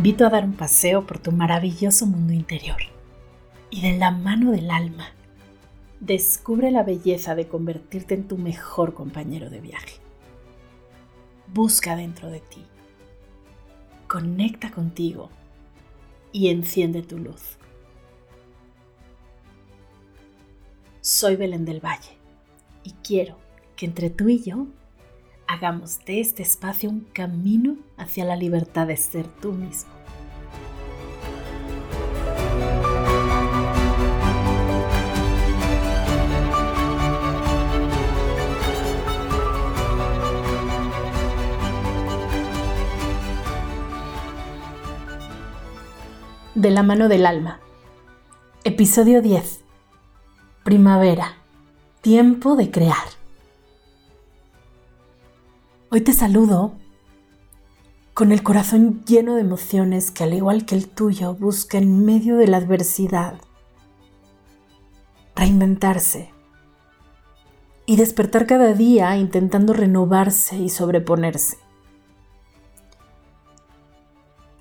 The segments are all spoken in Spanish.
invito a dar un paseo por tu maravilloso mundo interior y de la mano del alma descubre la belleza de convertirte en tu mejor compañero de viaje. Busca dentro de ti, conecta contigo y enciende tu luz. Soy Belén del Valle y quiero que entre tú y yo hagamos de este espacio un camino hacia la libertad de ser tú mismo. De la mano del alma. Episodio 10. Primavera. Tiempo de crear. Hoy te saludo con el corazón lleno de emociones que al igual que el tuyo busca en medio de la adversidad reinventarse y despertar cada día intentando renovarse y sobreponerse.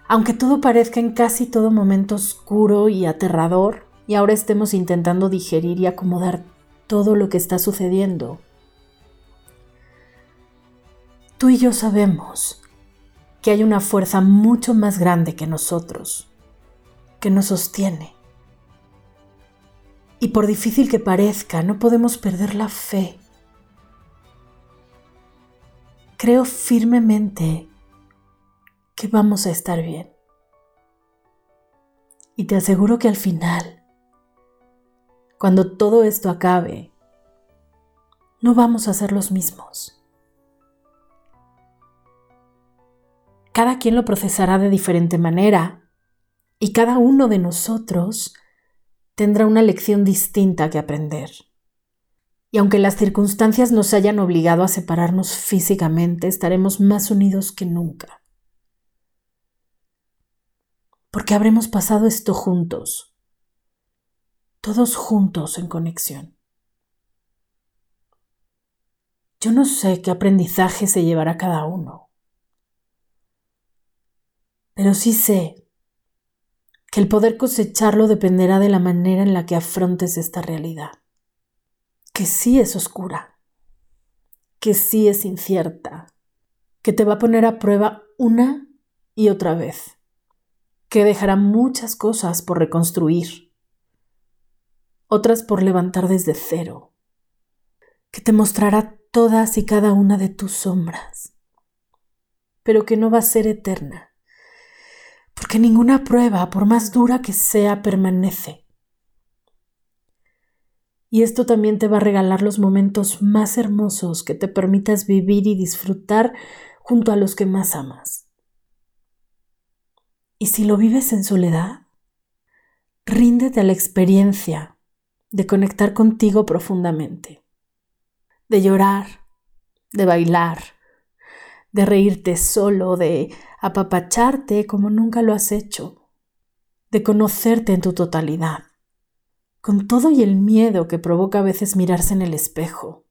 Aunque todo parezca en casi todo momento oscuro y aterrador, y ahora estemos intentando digerir y acomodar todo lo que está sucediendo, Tú y yo sabemos que hay una fuerza mucho más grande que nosotros, que nos sostiene. Y por difícil que parezca, no podemos perder la fe. Creo firmemente que vamos a estar bien. Y te aseguro que al final, cuando todo esto acabe, no vamos a ser los mismos. Cada quien lo procesará de diferente manera y cada uno de nosotros tendrá una lección distinta que aprender. Y aunque las circunstancias nos hayan obligado a separarnos físicamente, estaremos más unidos que nunca. Porque habremos pasado esto juntos, todos juntos en conexión. Yo no sé qué aprendizaje se llevará cada uno pero sí sé que el poder cosecharlo dependerá de la manera en la que afrontes esta realidad, que sí es oscura, que sí es incierta, que te va a poner a prueba una y otra vez, que dejará muchas cosas por reconstruir, otras por levantar desde cero, que te mostrará todas y cada una de tus sombras, pero que no va a ser eterna porque ninguna prueba, por más dura que sea, permanece. Y esto también te va a regalar los momentos más hermosos que te permitas vivir y disfrutar junto a los que más amas. Y si lo vives en soledad, ríndete a la experiencia de conectar contigo profundamente, de llorar, de bailar, de reírte solo, de apapacharte como nunca lo has hecho, de conocerte en tu totalidad, con todo y el miedo que provoca a veces mirarse en el espejo.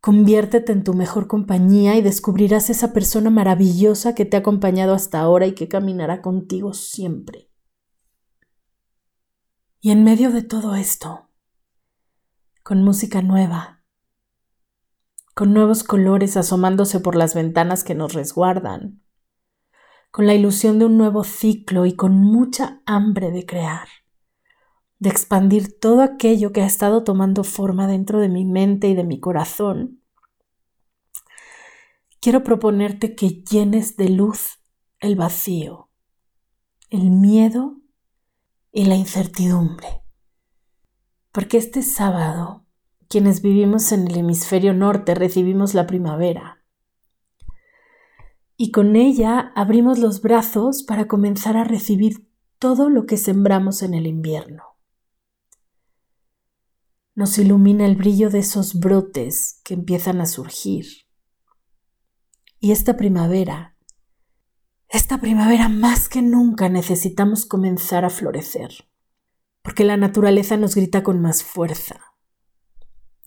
Conviértete en tu mejor compañía y descubrirás esa persona maravillosa que te ha acompañado hasta ahora y que caminará contigo siempre. Y en medio de todo esto, con música nueva, con nuevos colores asomándose por las ventanas que nos resguardan, con la ilusión de un nuevo ciclo y con mucha hambre de crear, de expandir todo aquello que ha estado tomando forma dentro de mi mente y de mi corazón, quiero proponerte que llenes de luz el vacío, el miedo y la incertidumbre. Porque este sábado quienes vivimos en el hemisferio norte recibimos la primavera. Y con ella abrimos los brazos para comenzar a recibir todo lo que sembramos en el invierno. Nos ilumina el brillo de esos brotes que empiezan a surgir. Y esta primavera, esta primavera más que nunca necesitamos comenzar a florecer, porque la naturaleza nos grita con más fuerza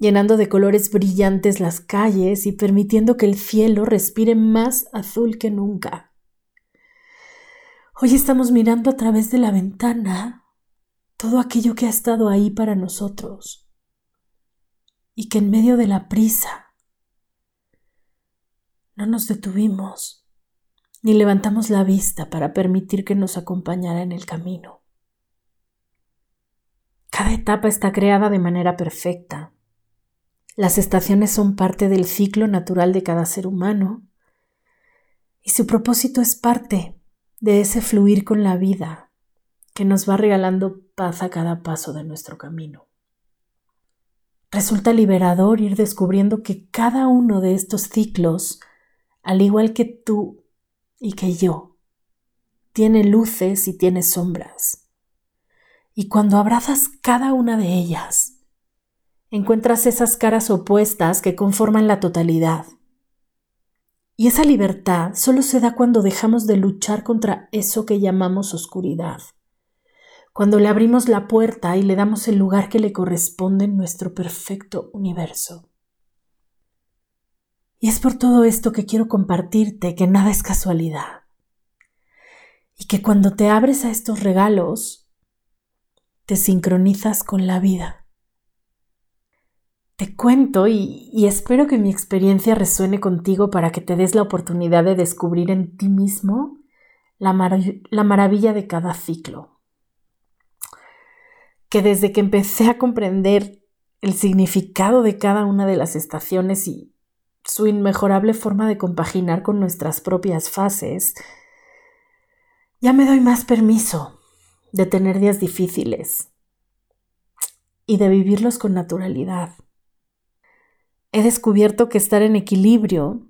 llenando de colores brillantes las calles y permitiendo que el cielo respire más azul que nunca. Hoy estamos mirando a través de la ventana todo aquello que ha estado ahí para nosotros y que en medio de la prisa no nos detuvimos ni levantamos la vista para permitir que nos acompañara en el camino. Cada etapa está creada de manera perfecta. Las estaciones son parte del ciclo natural de cada ser humano y su propósito es parte de ese fluir con la vida que nos va regalando paz a cada paso de nuestro camino. Resulta liberador ir descubriendo que cada uno de estos ciclos, al igual que tú y que yo. Tiene luces y tiene sombras. Y cuando abrazas cada una de ellas, encuentras esas caras opuestas que conforman la totalidad. Y esa libertad solo se da cuando dejamos de luchar contra eso que llamamos oscuridad, cuando le abrimos la puerta y le damos el lugar que le corresponde en nuestro perfecto universo. Y es por todo esto que quiero compartirte que nada es casualidad. Y que cuando te abres a estos regalos, te sincronizas con la vida. Te cuento y, espero que mi experiencia resuene contigo para que te des la oportunidad de descubrir en ti mismo la, la maravilla de cada ciclo. Que desde que empecé a comprender el significado de cada una de las estaciones y, su inmejorable forma de compaginar con nuestras propias fases, ya me doy más permiso de tener días difíciles y de vivirlos con naturalidad. He descubierto que estar en equilibrio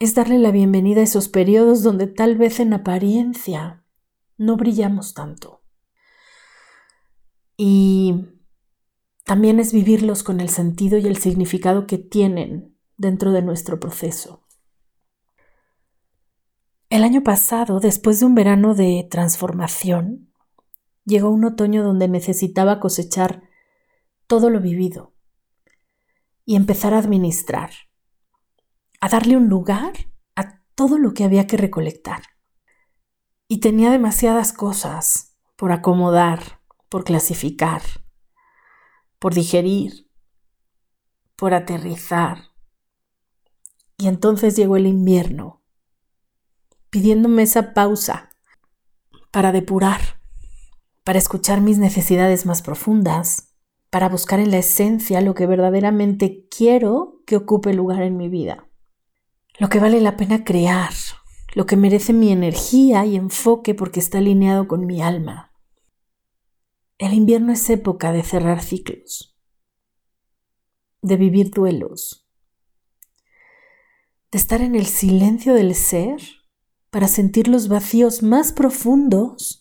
es darle la bienvenida a esos periodos donde tal vez en apariencia no brillamos tanto. Y también es vivirlos con el sentido y el significado que tienen dentro de nuestro proceso. El año pasado, después de un verano de transformación, llegó un otoño donde necesitaba cosechar todo lo vivido y empezar a administrar, a darle un lugar a todo lo que había que recolectar. Y tenía demasiadas cosas por acomodar, por clasificar, por digerir, por aterrizar, y entonces llegó el invierno, pidiéndome esa pausa para depurar, para escuchar mis necesidades más profundas, para buscar en la esencia lo que verdaderamente quiero que ocupe lugar en mi vida, lo que vale la pena crear, lo que merece mi energía y enfoque porque está alineado con mi alma. El invierno es época de cerrar ciclos, de vivir duelos, de estar en el silencio del ser para sentir los vacíos más profundos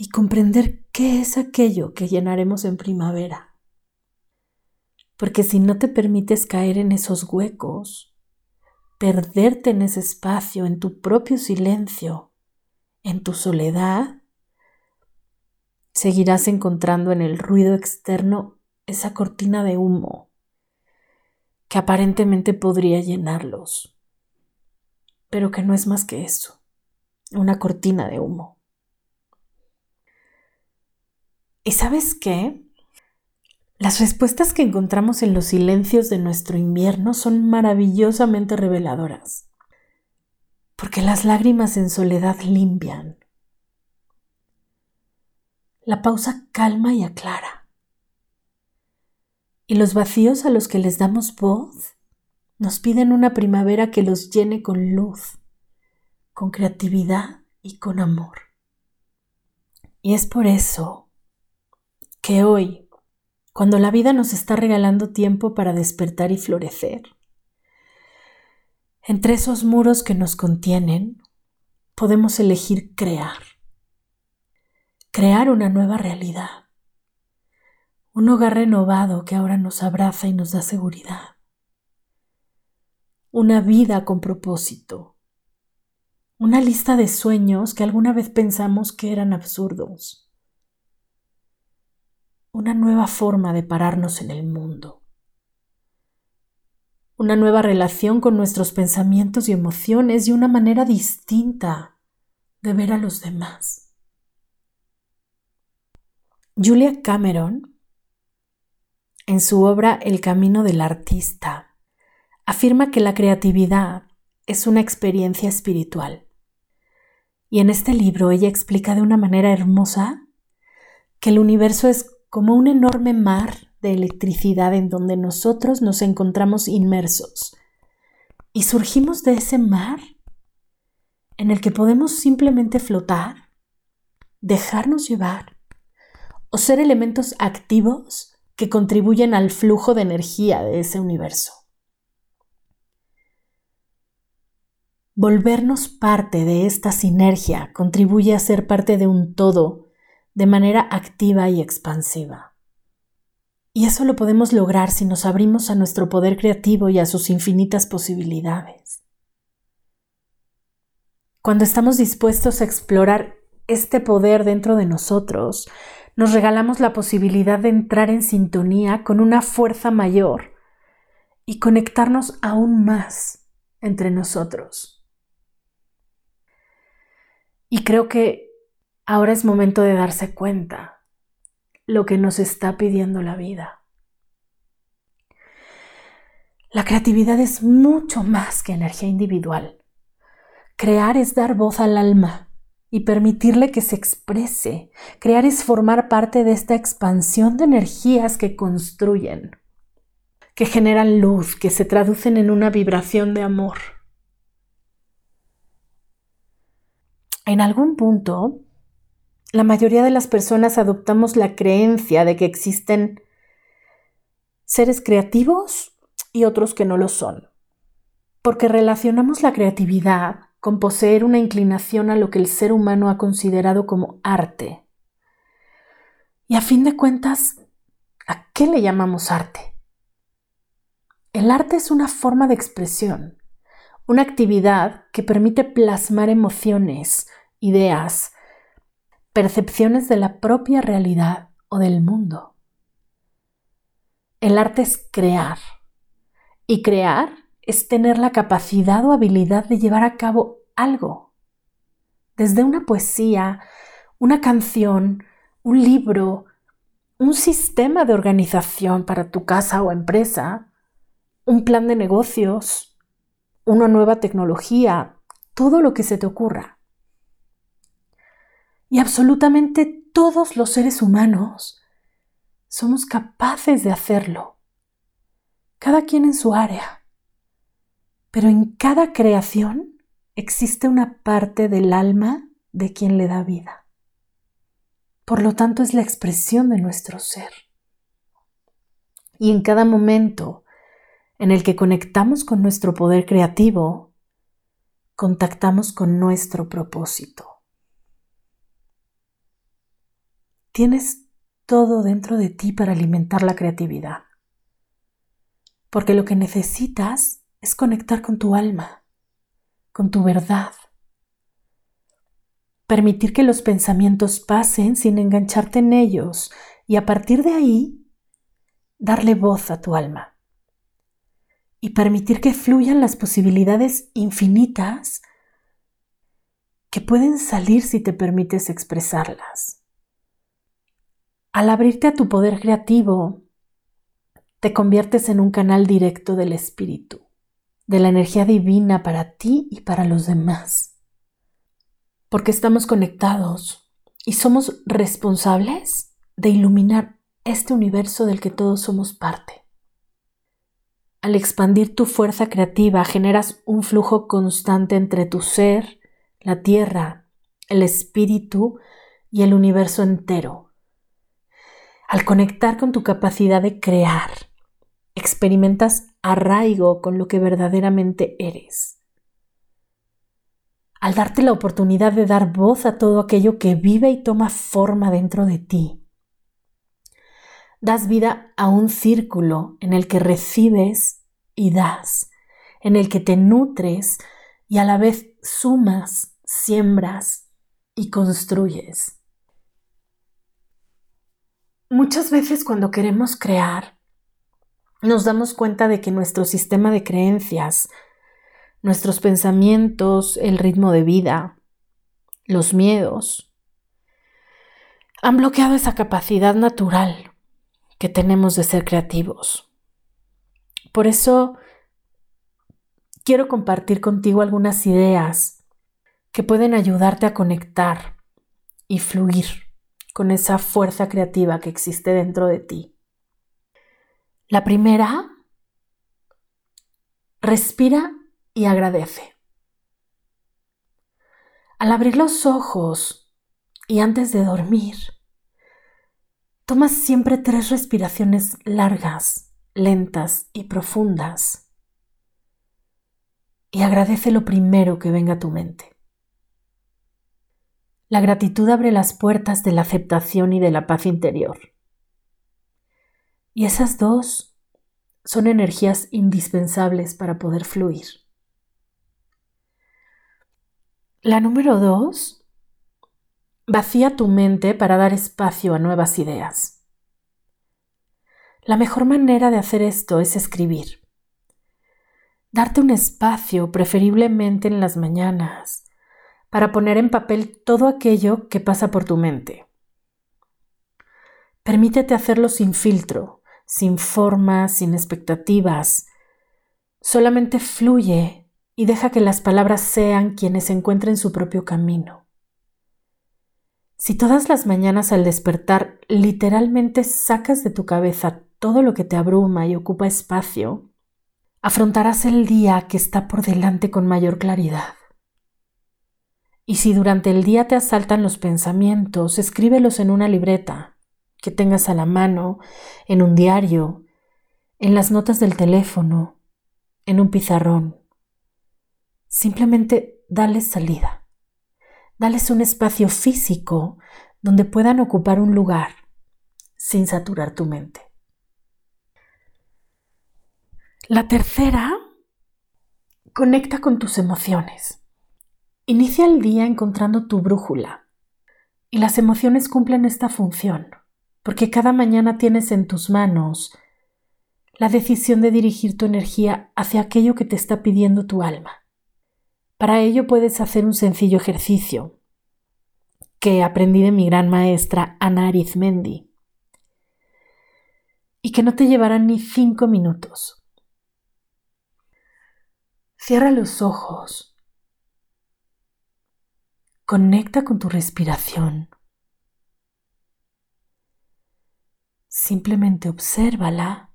y comprender qué es aquello que llenaremos en primavera. Porque si no te permites caer en esos huecos, perderte en ese espacio, en tu propio silencio, en tu soledad, seguirás encontrando en el ruido externo esa cortina de humo que aparentemente podría llenarlos, pero que no es más que eso, una cortina de humo. ¿Y sabes qué? Las respuestas que encontramos en los silencios de nuestro invierno son maravillosamente reveladoras, porque las lágrimas en soledad limpian. La pausa calma y aclara y los vacíos a los que les damos voz nos piden una primavera que los llene con luz, con creatividad y con amor. Y es por eso que hoy, cuando la vida nos está regalando tiempo para despertar y florecer, entre esos muros que nos contienen, podemos elegir crear, crear una nueva realidad. Un hogar renovado que ahora nos abraza y nos da seguridad, una vida con propósito, una lista de sueños que alguna vez pensamos que eran absurdos, una nueva forma de pararnos en el mundo, una nueva relación con nuestros pensamientos y emociones y una manera distinta de ver a los demás. Julia Cameron, en su obra El Camino del Artista, afirma que la creatividad es una experiencia espiritual. Y en este libro ella explica de una manera hermosa que el universo es como un enorme mar de electricidad en donde nosotros nos encontramos inmersos. Y surgimos de ese mar en el que podemos simplemente flotar, dejarnos llevar o ser elementos activos que contribuyen al flujo de energía de ese universo. Volvernos parte de esta sinergia contribuye a ser parte de un todo de manera activa y expansiva. Y eso lo podemos lograr si nos abrimos a nuestro poder creativo y a sus infinitas posibilidades. Cuando estamos dispuestos a explorar este poder dentro de nosotros, nos regalamos la posibilidad de entrar en sintonía con una fuerza mayor y conectarnos aún más entre nosotros. Y creo que ahora es momento de darse cuenta lo que nos está pidiendo la vida. La creatividad es mucho más que energía individual. Crear es dar voz al alma y permitirle que se exprese. Crear es formar parte de esta expansión de energías que construyen, que generan luz, que se traducen en una vibración de amor. En algún punto, la mayoría de las personas adoptamos la creencia de que existen seres creativos y otros que no lo son, porque relacionamos la creatividad con poseer una inclinación a lo que el ser humano ha considerado como arte. Y a fin de cuentas, ¿a qué le llamamos arte? El arte es una forma de expresión, una actividad que permite plasmar emociones, ideas, percepciones de la propia realidad o del mundo. El arte es crear, y crear es tener la capacidad o habilidad de llevar a cabo algo. Desde una poesía, una canción, un libro, un sistema de organización para tu casa o empresa, un plan de negocios, una nueva tecnología, todo lo que se te ocurra. Y absolutamente todos los seres humanos somos capaces de hacerlo, cada quien en su área. Pero en cada creación existe una parte del alma de quien le da vida. Por lo tanto, es la expresión de nuestro ser. Y en cada momento en el que conectamos con nuestro poder creativo, contactamos con nuestro propósito. Tienes todo dentro de ti para alimentar la creatividad. Porque lo que necesitas es conectar con tu alma, con tu verdad. Permitir que los pensamientos pasen sin engancharte en ellos y a partir de ahí darle voz a tu alma. Y permitir que fluyan las posibilidades infinitas que pueden salir si te permites expresarlas. Al abrirte a tu poder creativo, te conviertes en un canal directo del espíritu de la energía divina para ti y para los demás. Porque estamos conectados y somos responsables de iluminar este universo del que todos somos parte. Al expandir tu fuerza creativa generas un flujo constante entre tu ser, la tierra, el espíritu y el universo entero. Al conectar con tu capacidad de crear, experimentas arraigo con lo que verdaderamente eres. Al darte la oportunidad de dar voz a todo aquello que vive y toma forma dentro de ti, das vida a un círculo en el que recibes y das, en el que te nutres y a la vez sumas, siembras y construyes. Muchas veces cuando queremos crear, nos damos cuenta de que nuestro sistema de creencias, nuestros pensamientos, el ritmo de vida, los miedos, han bloqueado esa capacidad natural que tenemos de ser creativos. Por eso quiero compartir contigo algunas ideas que pueden ayudarte a conectar y fluir con esa fuerza creativa que existe dentro de ti. La primera, respira y agradece. Al abrir los ojos y antes de dormir, toma siempre tres respiraciones largas, lentas y profundas. Y agradece lo primero que venga a tu mente. La gratitud abre las puertas de la aceptación y de la paz interior. Y esas dos son energías indispensables para poder fluir. La número dos, vacía tu mente para dar espacio a nuevas ideas. La mejor manera de hacer esto es escribir. Darte un espacio, preferiblemente en las mañanas, para poner en papel todo aquello que pasa por tu mente. Permítete hacerlo sin filtro, sin formas, sin expectativas. Solamente fluye y deja que las palabras sean quienes encuentren su propio camino. Si todas las mañanas al despertar literalmente sacas de tu cabeza todo lo que te abruma y ocupa espacio, afrontarás el día que está por delante con mayor claridad. Y si durante el día te asaltan los pensamientos, escríbelos en una libreta que tengas a la mano, en un diario, en las notas del teléfono, en un pizarrón. Simplemente dales salida. Dales un espacio físico donde puedan ocupar un lugar sin saturar tu mente. La tercera, conecta con tus emociones. Inicia el día encontrando tu brújula. Y las emociones cumplen esta función, porque cada mañana tienes en tus manos la decisión de dirigir tu energía hacia aquello que te está pidiendo tu alma. Para ello puedes hacer un sencillo ejercicio que aprendí de mi gran maestra Ana Arizmendi y que no te llevará ni cinco minutos. Cierra los ojos. Conecta con tu respiración. Simplemente obsérvala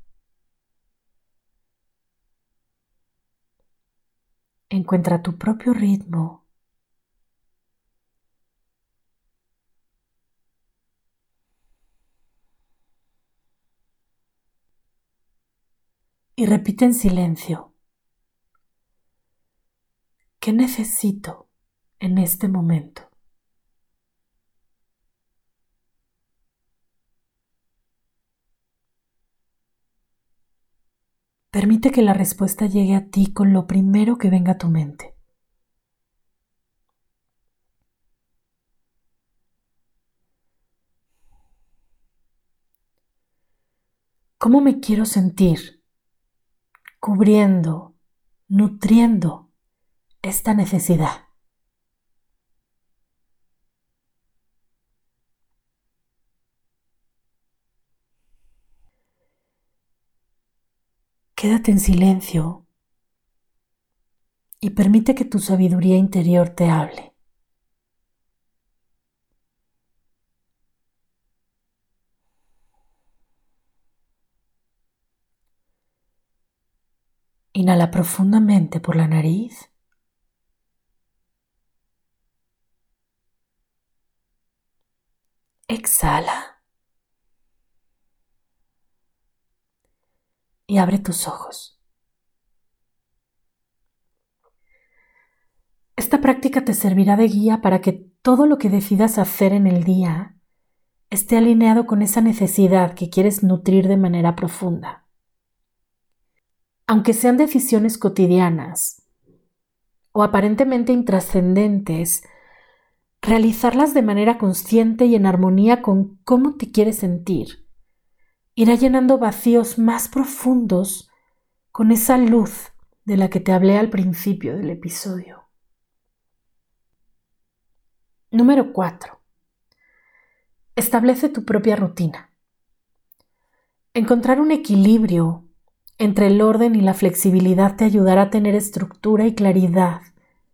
Encuentra tu propio ritmo. Y repite en silencio. ¿Qué necesito en este momento? Permite que la respuesta llegue a ti con lo primero que venga a tu mente. ¿Cómo me quiero sentir cubriendo, nutriendo esta necesidad? Quédate en silencio y permite que tu sabiduría interior te hable. Inhala profundamente por la nariz. Exhala. Y abre tus ojos. Esta práctica te servirá de guía para que todo lo que decidas hacer en el día esté alineado con esa necesidad que quieres nutrir de manera profunda. Aunque sean decisiones cotidianas o aparentemente intrascendentes, realizarlas de manera consciente y en armonía con cómo te quieres sentir irá llenando vacíos más profundos con esa luz de la que te hablé al principio del episodio. Número 4. Establece tu propia rutina. Encontrar un equilibrio entre el orden y la flexibilidad te ayudará a tener estructura y claridad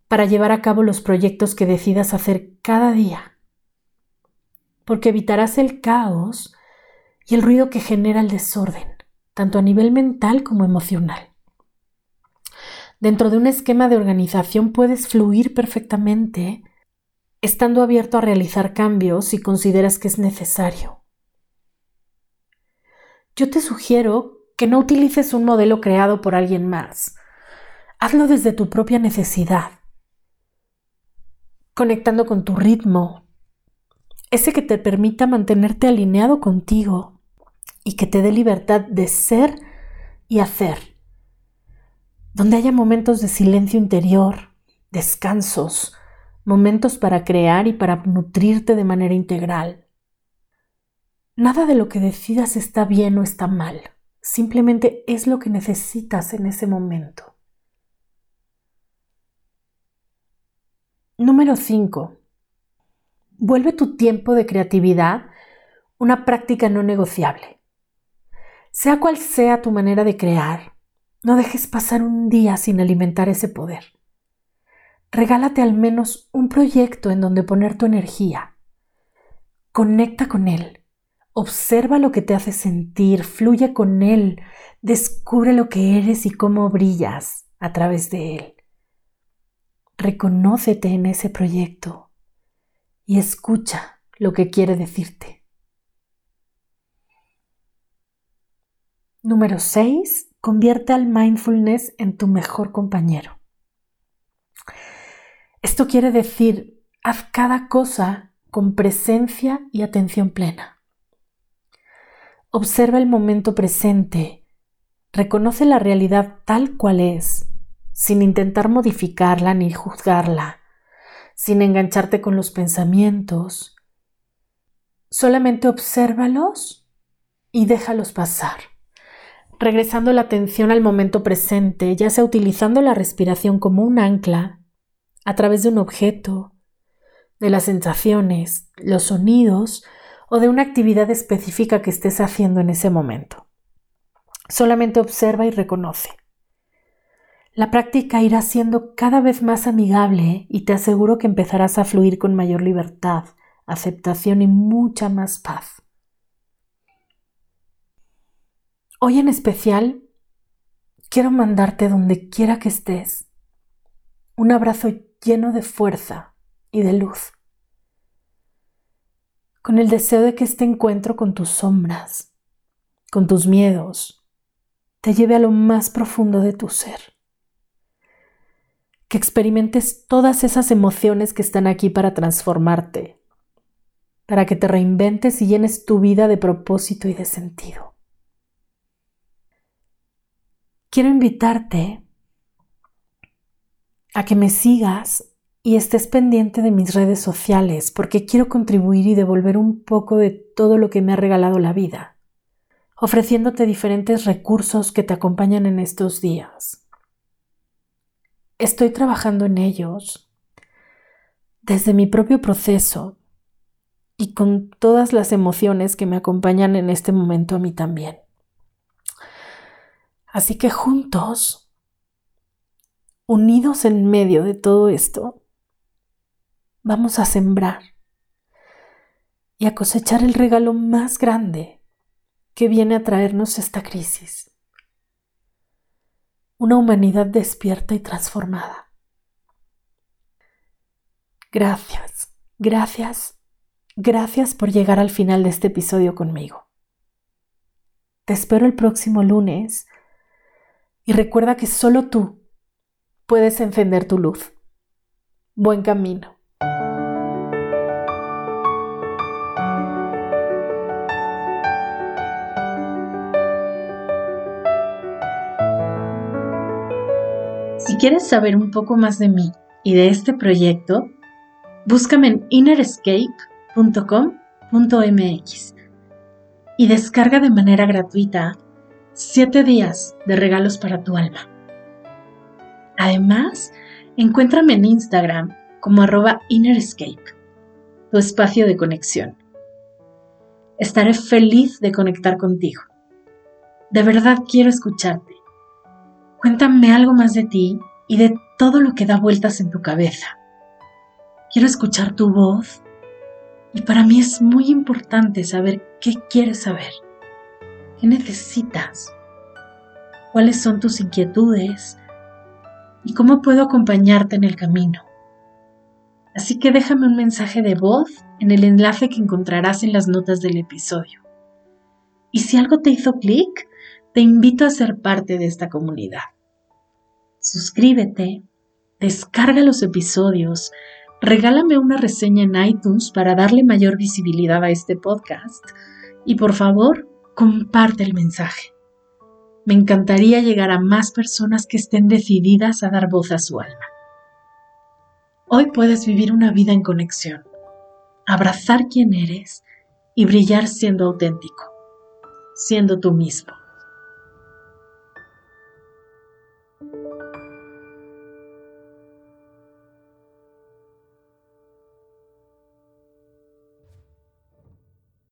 para llevar a cabo los proyectos que decidas hacer cada día. Porque evitarás el caos y el ruido que genera el desorden, tanto a nivel mental como emocional. Dentro de un esquema de organización puedes fluir perfectamente estando abierto a realizar cambios si consideras que es necesario. Yo te sugiero que no utilices un modelo creado por alguien más. Hazlo desde tu propia necesidad, conectando con tu ritmo, ese que te permita mantenerte alineado contigo y que te dé libertad de ser y hacer, donde haya momentos de silencio interior, descansos, momentos para crear y para nutrirte de manera integral. Nada de lo que decidas está bien o está mal, simplemente es lo que necesitas en ese momento. Número 5. Vuelve tu tiempo de creatividad una práctica no negociable. Sea cual sea tu manera de crear, no dejes pasar un día sin alimentar ese poder regálate al menos un proyecto en donde poner tu energía. Conecta con él. Observa lo que te hace sentir, fluye con él, descubre lo que eres y cómo brillas a través de él. Reconócete en ese proyecto y escucha lo que quiere decirte. Número 6. Convierte al mindfulness en tu mejor compañero. Esto quiere decir, haz cada cosa con presencia y atención plena. Observa el momento presente, reconoce la realidad tal cual es, sin intentar modificarla ni juzgarla, sin engancharte con los pensamientos. Solamente obsérvalos y déjalos pasar, regresando la atención al momento presente, ya sea utilizando la respiración como un ancla a través de un objeto, de las sensaciones, los sonidos o de una actividad específica que estés haciendo en ese momento. Solamente observa y reconoce. La práctica irá siendo cada vez más amigable y te aseguro que empezarás a fluir con mayor libertad, aceptación y mucha más paz. Hoy en especial quiero mandarte donde quiera que estés un abrazo lleno de fuerza y de luz, con el deseo de que este encuentro con tus sombras, con tus miedos, te lleve a lo más profundo de tu ser, que experimentes todas esas emociones que están aquí para transformarte, para que te reinventes y llenes tu vida de propósito y de sentido. Quiero invitarte a que me sigas y estés pendiente de mis redes sociales porque quiero contribuir y devolver un poco de todo lo que me ha regalado la vida, ofreciéndote diferentes recursos que te acompañan en estos días. Estoy trabajando en ellos desde mi propio proceso y con todas las emociones que me acompañan en este momento a mí también. Así que juntos unidos en medio de todo esto, vamos a sembrar y a cosechar el regalo más grande que viene a traernos esta crisis. Una humanidad despierta y transformada. Gracias, gracias, gracias por llegar al final de este episodio conmigo. Te espero el próximo lunes recuerda que solo tú puedes encender tu luz. Buen camino. Si quieres saber un poco más de mí y de este proyecto, búscame en innerescape.com.mx y descarga de manera gratuita 7 días de regalos para tu alma. Además, encuéntrame en Instagram como arroba innerescape tu espacio de conexión. Estaré feliz de conectar contigo. De verdad quiero escucharte. Cuéntame algo más de ti y de todo lo que da vueltas en tu cabeza. Quiero escuchar tu voz y para mí es muy importante saber qué quieres saber, qué necesitas, cuáles son tus inquietudes y cómo puedo acompañarte en el camino. Así que déjame un mensaje de voz en el enlace que encontrarás en las notas del episodio. Y si algo te hizo clic, te invito a ser parte de esta comunidad. Suscríbete, descarga los episodios, regálame una reseña en iTunes para darle mayor visibilidad a este podcast y por favor, comparte el mensaje. Me encantaría llegar a más personas que estén decididas a dar voz a su alma. Hoy puedes vivir una vida en conexión, abrazar quien eres y brillar siendo auténtico, siendo tú mismo.